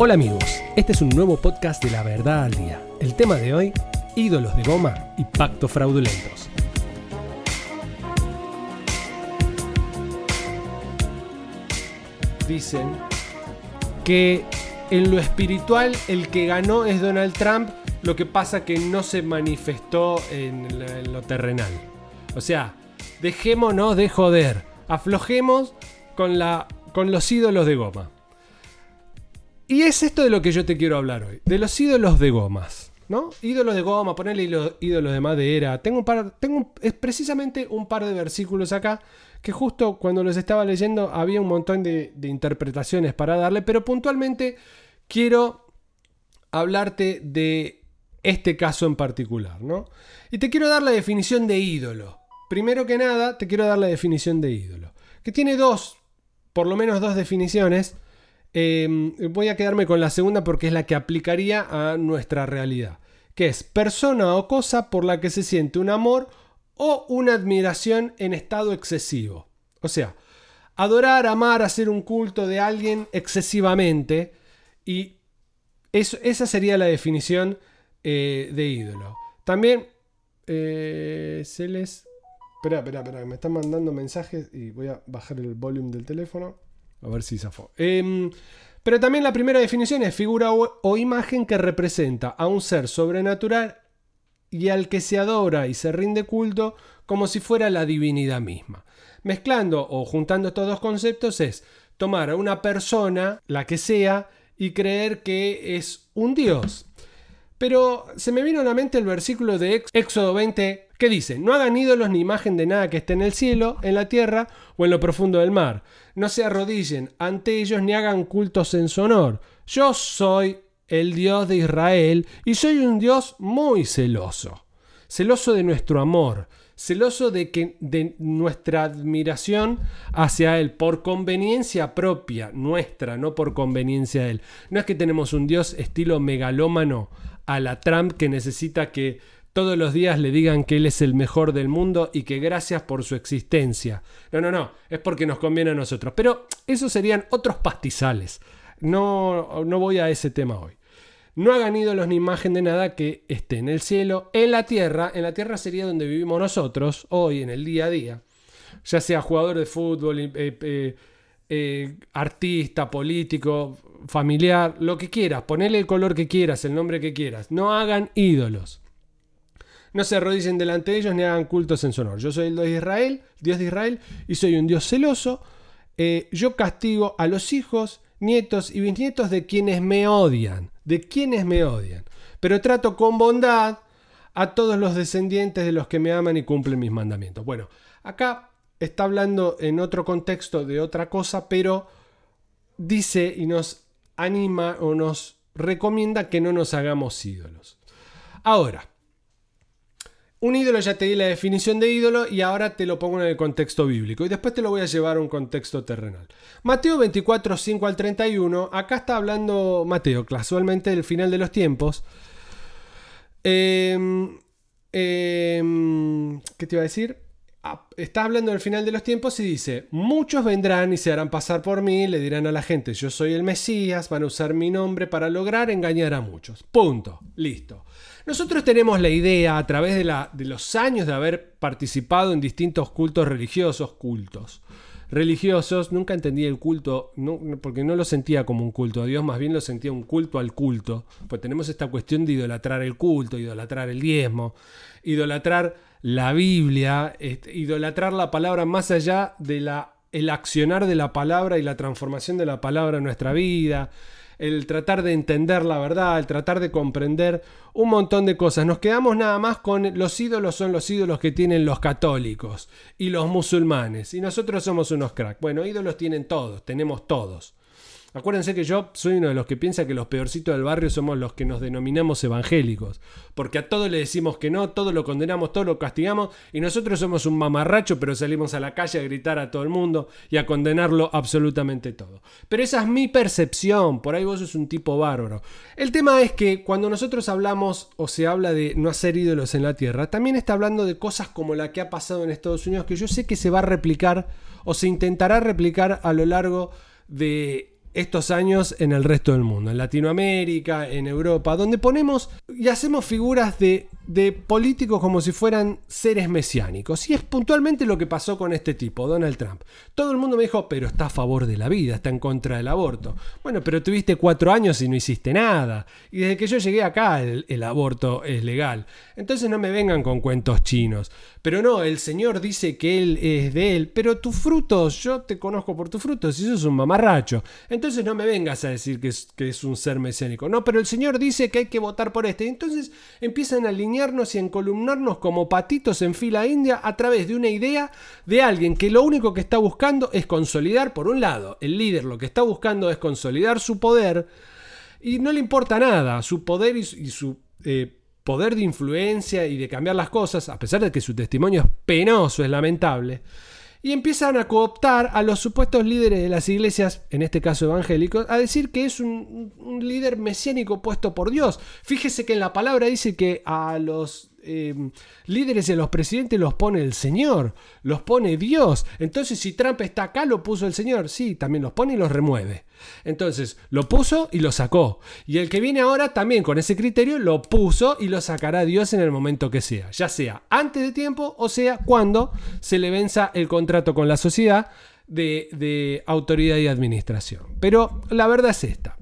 Hola amigos, este es un nuevo podcast de La Verdad al Día. El tema de hoy, ídolos de goma y pactos fraudulentos. Dicen que en lo espiritual el que ganó es Donald Trump, lo que pasa que no se manifestó en lo terrenal. O sea, dejémonos de joder, aflojemos con, la, con los ídolos de goma. Y es esto de lo que yo te quiero hablar hoy, de los ídolos de gomas. ¿No? Ídolos de goma, ponerle ídolos de madera. Tengo un par, tengo es precisamente un par de versículos acá que justo cuando los estaba leyendo había un montón de, de interpretaciones para darle, pero puntualmente quiero hablarte de este caso en particular, ¿no? Y te quiero dar la definición de ídolo. Primero que nada, te quiero dar la definición de ídolo, que tiene dos, por lo menos dos definiciones Em, voy a quedarme con la segunda porque es la que aplicaría a nuestra realidad, que es persona o cosa por la que se siente un amor o una admiración en estado excesivo. O sea, adorar, amar, hacer un culto de alguien excesivamente y esa sería la definición eh, de ídolo. También eh, se les... Espera, espera, espera, me están mandando mensajes y voy a bajar el volumen del teléfono. A ver si zafó. Em, pero también la primera definición es figura o, imagen que representa a un ser sobrenatural y al que se adora y se rinde culto como si fuera la divinidad misma. Mezclando o juntando estos dos conceptos es tomar a una persona, la que sea, y creer que es un dios. Pero se me vino a la mente el versículo de Éxodo 20 que dice, no hagan ídolos ni imagen de nada que esté en el cielo, en la tierra o en lo profundo del mar. No se arrodillen ante ellos ni hagan cultos en su honor. Yo soy el Dios de Israel y soy un Dios muy celoso. Celoso de nuestro amor, celoso de, que, de nuestra admiración hacia Él, por conveniencia propia nuestra, no por conveniencia de Él. No es que tenemos un Dios estilo megalómano a la Trump que necesita que todos los días le digan que Él es el mejor del mundo y que gracias por su existencia. No, no, no, es porque nos conviene a nosotros. Pero esos serían otros pastizales. No, no voy a ese tema hoy. No hagan ídolos ni imagen de nada que esté en el cielo, en la tierra. En la tierra sería donde vivimos nosotros, hoy, en el día a día. Ya sea jugador de fútbol, eh, eh, eh, artista, político, familiar, lo que quieras, ponele el color que quieras, el nombre que quieras. No hagan ídolos. No se arrodillen delante de ellos ni hagan cultos en su honor. Yo soy el Dios de Israel, Dios de Israel, y soy un Dios celoso. Eh, yo castigo a los hijos, nietos y bisnietos de quienes me odian, de quienes me odian. Pero trato con bondad a todos los descendientes de los que me aman y cumplen mis mandamientos. Bueno, acá está hablando en otro contexto de otra cosa, pero dice y nos anima o nos recomienda que no nos hagamos ídolos. Ahora, un ídolo ya te di la definición de ídolo y ahora te lo pongo en el contexto bíblico y después te lo voy a llevar a un contexto terrenal. Mateo 24, 5 al 31, acá está hablando Mateo, casualmente del final de los tiempos. Em, em, ¿Qué te iba a decir? Ah, está hablando del final de los tiempos y dice, muchos vendrán y se harán pasar por mí, le dirán a la gente, yo soy el Mesías, van a usar mi nombre para lograr engañar a muchos. Punto. Listo. Nosotros tenemos la idea a través de, los años de haber participado en distintos cultos religiosos, cultos religiosos, nunca entendí el culto, porque no lo sentía como un culto a Dios, más bien lo sentía un culto al culto. Pues tenemos esta cuestión de idolatrar el culto, idolatrar el diezmo, idolatrar la Biblia, idolatrar la palabra más allá de la el accionar de la palabra y la transformación de la palabra en nuestra vida, el tratar de entender la verdad, el tratar de comprender un montón de cosas. Nos quedamos nada más con los ídolos son los ídolos que tienen los católicos y los musulmanes y nosotros somos unos cracks. Bueno, ídolos tienen todos, tenemos todos. Acuérdense que yo soy uno de los que piensa que los peorcitos del barrio somos los que nos denominamos evangélicos, porque a todo le decimos que no, todo lo condenamos, todo lo castigamos, y nosotros somos un mamarracho, pero salimos a la calle a gritar a todo el mundo y a condenarlo absolutamente todo. Pero esa es mi percepción, por ahí vos sos un tipo bárbaro. El tema es que cuando nosotros hablamos o se habla de no hacer ídolos en la tierra, también está hablando de cosas como la que ha pasado en Estados Unidos, que yo sé que se va a replicar o se intentará replicar a lo largo de estos años en el resto del mundo, en Latinoamérica, en Europa, donde ponemos y hacemos figuras de, de, políticos como si fueran seres mesiánicos. Y es puntualmente lo que pasó con este tipo, Donald Trump. Todo el mundo me dijo, pero está a favor de la vida, está en contra del aborto. Bueno, pero tuviste cuatro años y no hiciste nada. Y desde que yo llegué acá, el, aborto es legal. Entonces no me vengan con cuentos chinos. Pero no, el Señor dice que Él es de Él, pero tus frutos, yo te conozco por tus frutos, y eso es un mamarracho. Entonces no me vengas a decir que es, que es un ser mesiánico. No, pero el Señor dice que hay que votar por este. Entonces empiezan a alinearnos y encolumnarnos como patitos en fila india a través de una idea de alguien que lo único que está buscando es consolidar, por un lado, el líder lo que está buscando es consolidar su poder y no le importa nada, su poder y su... Y su eh, poder de influencia y de cambiar las cosas, a pesar de que su testimonio es penoso, es lamentable, y empiezan a cooptar a los supuestos líderes de las iglesias, en este caso evangélicos, a decir que es un, líder mesiánico puesto por Dios. Fíjese que en la palabra dice que a los eh, líderes y a los presidentes los pone el Señor, los pone Dios. Entonces, si Trump está acá, lo puso el Señor. Sí, también los pone y los remueve. Entonces, lo puso y lo sacó. Y el que viene ahora también con ese criterio lo puso y lo sacará Dios en el momento que sea. Ya sea antes de tiempo o sea cuando se le venza el contrato con la sociedad de, de autoridad y administración. Pero la verdad es esta.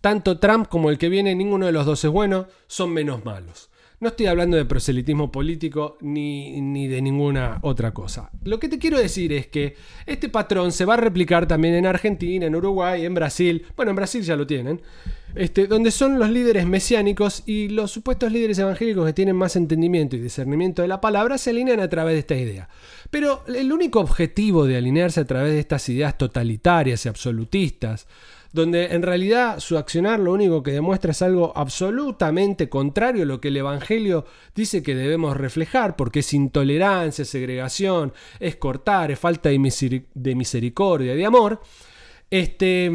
Tanto Trump como el que viene, ninguno de los dos es bueno, son menos malos. No estoy hablando de proselitismo político ni, ni, de ninguna otra cosa. Lo que te quiero decir es que este patrón se va a replicar también en Argentina, en Uruguay, en Brasil. Bueno, en Brasil ya lo tienen. Este, donde son los líderes mesiánicos y los supuestos líderes evangélicos que tienen más entendimiento y discernimiento de la palabra se alinean a través de esta idea. Pero el único objetivo de alinearse a través de estas ideas totalitarias y absolutistas donde en realidad su accionar lo único que demuestra es algo absolutamente contrario a lo que el Evangelio dice que debemos reflejar, porque es intolerancia, segregación, es cortar, es falta de, misericordia, de amor, este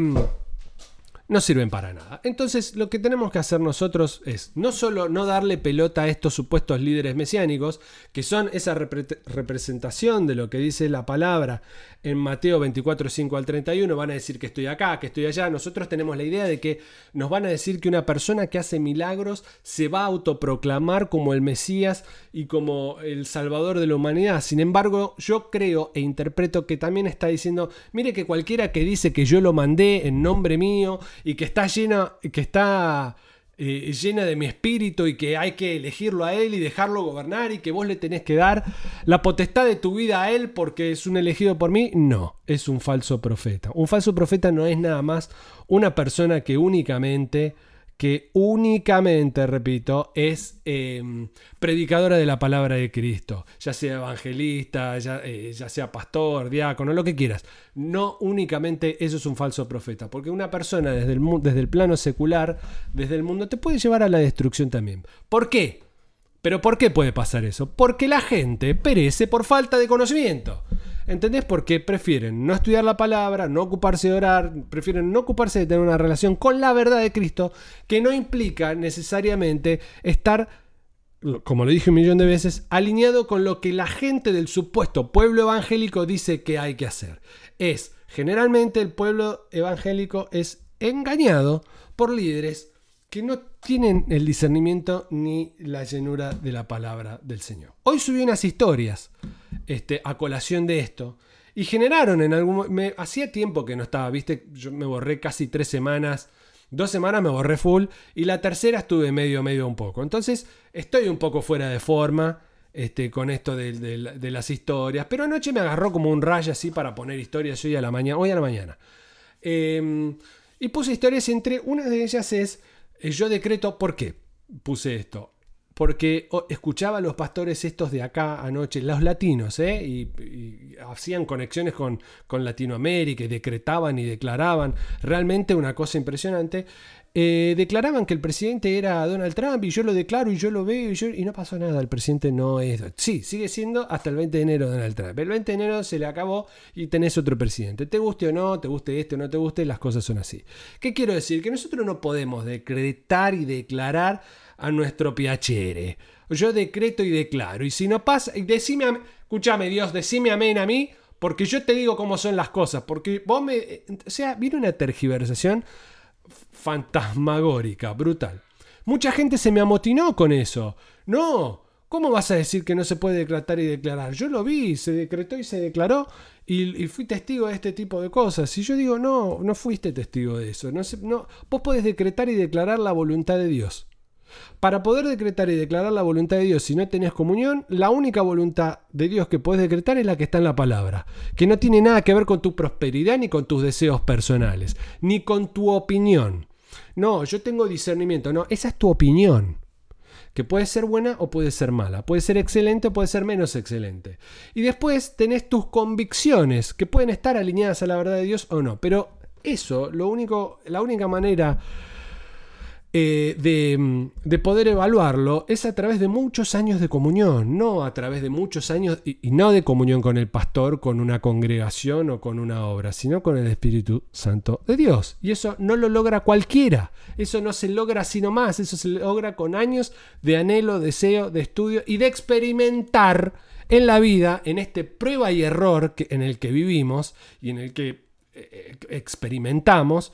no sirven para nada. Entonces lo que tenemos que hacer nosotros es no solo no darle pelota a estos supuestos líderes mesiánicos, que son esa representación de lo que dice la palabra en Mateo 24, 5 al 31, van a decir que estoy acá, que estoy allá. Nosotros tenemos la idea de que nos van a decir que una persona que hace milagros se va a autoproclamar como el Mesías y como el Salvador de la humanidad. Sin embargo, yo creo e interpreto que también está diciendo, mire que cualquiera que dice que yo lo mandé en nombre mío, y que está llena, que está eh, llena de mi espíritu y que hay que elegirlo a Él y dejarlo gobernar y que vos le tenés que dar la potestad de tu vida a Él porque es un elegido por mí, no, es un falso profeta. Un falso profeta no es nada más una persona que únicamente que únicamente, repito, es em, predicadora de la palabra de Cristo, ya sea evangelista, eh, ya, sea pastor, diácono, lo que quieras. No únicamente eso es un falso profeta, porque una persona desde el, desde el plano secular, desde el mundo, te puede llevar a la destrucción también. ¿Por qué? Pero ¿por qué puede pasar eso? Porque la gente perece por falta de conocimiento. ¿Entendés? Porque prefieren no estudiar la palabra, no ocuparse de orar, prefieren no ocuparse de tener una relación con la verdad de Cristo, que no implica necesariamente estar, como lo dije un millón de veces, alineado con lo que la gente del supuesto pueblo evangélico dice que hay que hacer. Es, generalmente el pueblo evangélico es engañado por líderes que no tienen el discernimiento ni la llenura de la palabra del Señor. Hoy subí unas historias este, a colación de esto y generaron en algún me hacía tiempo que no estaba, viste, yo me borré casi tres semanas, dos semanas me borré full y la tercera estuve medio medio un poco. Entonces estoy un poco fuera de forma. Este, con esto de, las historias, pero anoche me agarró como un rayo así para poner historias hoy a la mañana. Hoy a la mañana. Em, y puse historias entre una de ellas es eh, yo decreto, ¿por qué puse esto? Porque escuchaba a los pastores estos de acá anoche, los latinos, ¿eh? y, hacían conexiones con, con Latinoamérica, y decretaban y declaraban, realmente una cosa impresionante. Eh, declaraban que el presidente era Donald Trump y yo lo declaro y yo lo veo y, no pasó nada. El presidente no es. Sí, sigue siendo hasta el 20 de enero Donald Trump. El 20 de enero se le acabó y tenés otro presidente. Te guste o no, te guste este o no te guste, las cosas son así. ¿Qué quiero decir? Que nosotros no podemos decretar y declarar a nuestro piacere. Yo decreto y declaro. Y si no pasa, decime, escúchame Dios, decime amén a mí porque yo te digo cómo son las cosas, porque vos me... O sea, viene una tergiversación fantasmagórica, brutal. Mucha gente se me amotinó con eso. No, ¿cómo vas a decir que no se puede decretar y declarar? Yo lo vi, se decretó y se declaró y, fui testigo de este tipo de cosas. Y yo digo, no, no fuiste testigo de eso. No, no, vos podés decretar y declarar la voluntad de Dios. Para poder decretar y declarar la voluntad de Dios si no tenés comunión, la única voluntad de Dios que podés decretar es la que está en la palabra, que no tiene nada que ver con tu prosperidad ni con tus deseos personales, ni con tu opinión. No, yo tengo discernimiento, no, esa es tu opinión que puede ser buena o puede ser mala, puede ser excelente o puede ser menos excelente. Y después tenés tus convicciones, que pueden estar alineadas a la verdad de Dios o no, pero eso, lo único, la única manera eh, mm, de, poder evaluarlo es a través de muchos años de comunión, no a través de muchos años, y, no de comunión con el pastor, con una congregación o con una obra, sino con el Espíritu Santo de Dios. Y eso no lo logra cualquiera, eso no se logra sino más, eso se logra con años de anhelo, deseo, de estudio y de experimentar en la vida, en este prueba y error en el que vivimos y en el que eh, eh, experimentamos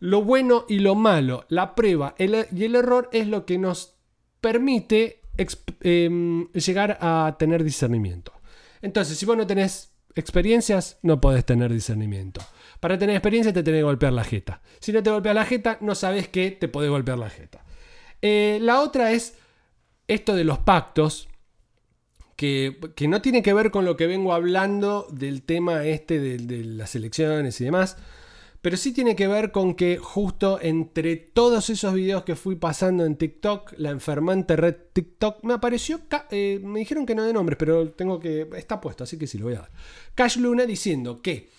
lo bueno y lo malo, la prueba y el error es lo que nos permite em, llegar a tener discernimiento. Entonces, si vos no tenés experiencias, no podés tener discernimiento. Para tener experiencia te tenés que golpear la jeta. Si no te golpeas la jeta, no sabes que te podés golpear la jeta. Eh, la otra es esto de los pactos, que, no tiene que ver con lo que vengo hablando del tema este de las elecciones y demás, pero sí tiene que ver con que justo entre todos esos videos que fui pasando en TikTok, la enfermante red TikTok, me apareció, eh, me dijeron que no de nombres, pero tengo que, está puesto, así que sí lo voy a dar. Cash Luna diciendo que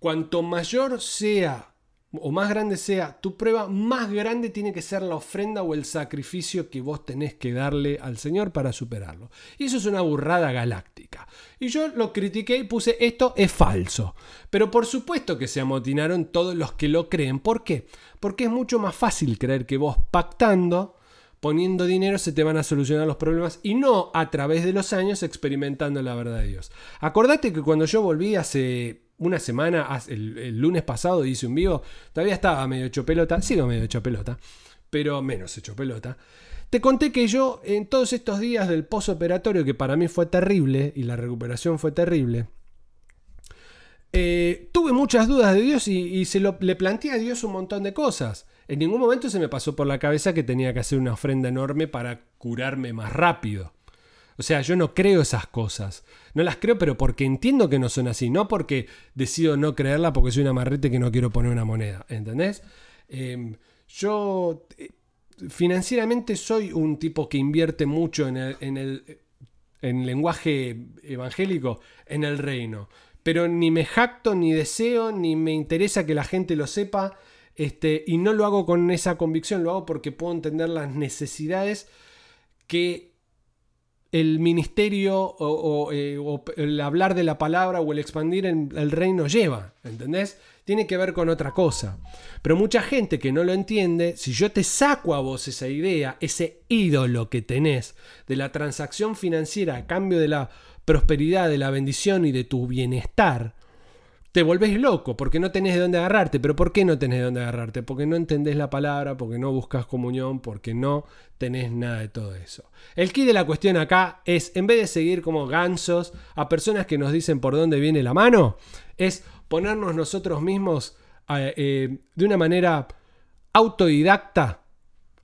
cuanto mayor sea o más grande sea tu prueba, más grande tiene que ser la ofrenda o el sacrificio que vos tenés que darle al Señor para superarlo. Y eso es una burrada galáctica. Y yo lo critiqué y puse esto es falso. Pero por supuesto que se amotinaron todos los que lo creen. ¿Por qué? Porque es mucho más fácil creer que vos pactando, poniendo dinero, se te van a solucionar los problemas y no a través de los años experimentando la verdad de Dios. Acordate que cuando yo volví hace una semana, el, lunes pasado hice un vivo, todavía estaba medio hecho pelota, sigo medio hecho pelota, pero menos hecho pelota. Te conté que yo en todos estos días del posoperatorio, que para mí fue terrible y la recuperación fue terrible, eh, tuve muchas dudas de Dios y, se lo, le planteé a Dios un montón de cosas. En ningún momento se me pasó por la cabeza que tenía que hacer una ofrenda enorme para curarme más rápido. O sea, yo no creo esas cosas. No las creo, pero porque entiendo que no son así, no porque decido no creerla porque soy una marrete que no quiero poner una moneda. ¿Entendés? Em, yo eh, financieramente soy un tipo que invierte mucho en en el en lenguaje evangélico en el reino. Pero ni me jacto, ni deseo, ni me interesa que la gente lo sepa. Este, y no lo hago con esa convicción, lo hago porque puedo entender las necesidades que el ministerio eh, o, el hablar de la palabra o el expandir en el reino lleva, ¿entendés? Tiene que ver con otra cosa. Pero mucha gente que no lo entiende, si yo te saco a vos esa idea, ese ídolo que tenés de la transacción financiera a cambio de la prosperidad, de la bendición y de tu bienestar, te volvés loco porque no tenés de dónde agarrarte. Pero ¿por qué no tenés de dónde agarrarte? Porque no entendés la palabra, porque no buscas comunión, porque no tenés nada de todo eso. El key de la cuestión acá es, en vez de seguir como gansos a personas que nos dicen por dónde viene la mano, es ponernos nosotros mismos eh, de una manera autodidacta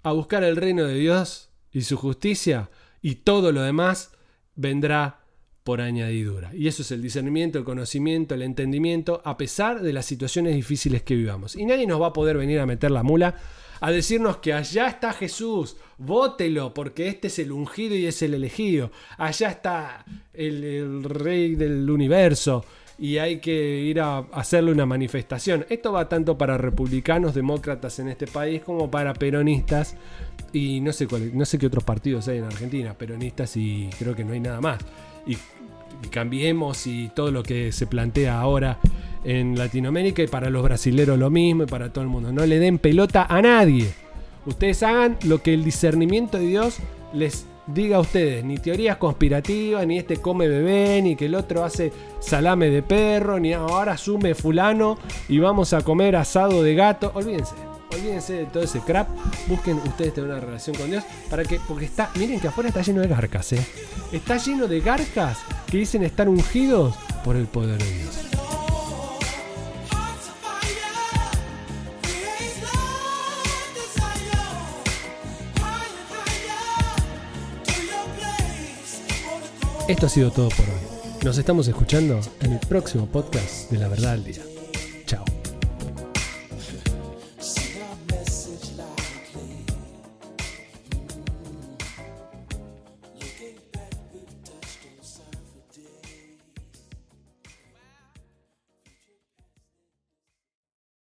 a buscar el reino de Dios y su justicia y todo lo demás vendrá por añadidura. Y eso es el discernimiento, el conocimiento, el entendimiento, a pesar de las situaciones difíciles que vivamos. Y nadie nos va a poder venir a meter la mula a decirnos que allá está Jesús, vótelo, porque este es el ungido y es el elegido. Allá está el, rey del universo y hay que ir a hacerle una manifestación. Esto va tanto para republicanos, demócratas en este país, como para peronistas y no sé, cuál, no sé qué otros partidos hay en Argentina, peronistas y creo que no hay nada más. Y cambiemos y todo lo que se plantea ahora en Latinoamérica y para los brasileros lo mismo y para todo el mundo. No le den pelota a nadie. Ustedes hagan lo que el discernimiento de Dios les diga ustedes, ni teorías conspirativas, ni este come bebé, ni que el otro hace salame de perro, ni ahora asume fulano y vamos a comer asado de gato. Olvídense, olvídense de todo ese crap. Busquen ustedes tener una relación con Dios para que, porque está, miren que afuera está lleno de garcas, ¿eh? Está lleno de garcas que dicen estar ungidos por el poder de Dios. Esto ha sido todo por hoy. Nos estamos escuchando en el próximo podcast de La Verdad al Día.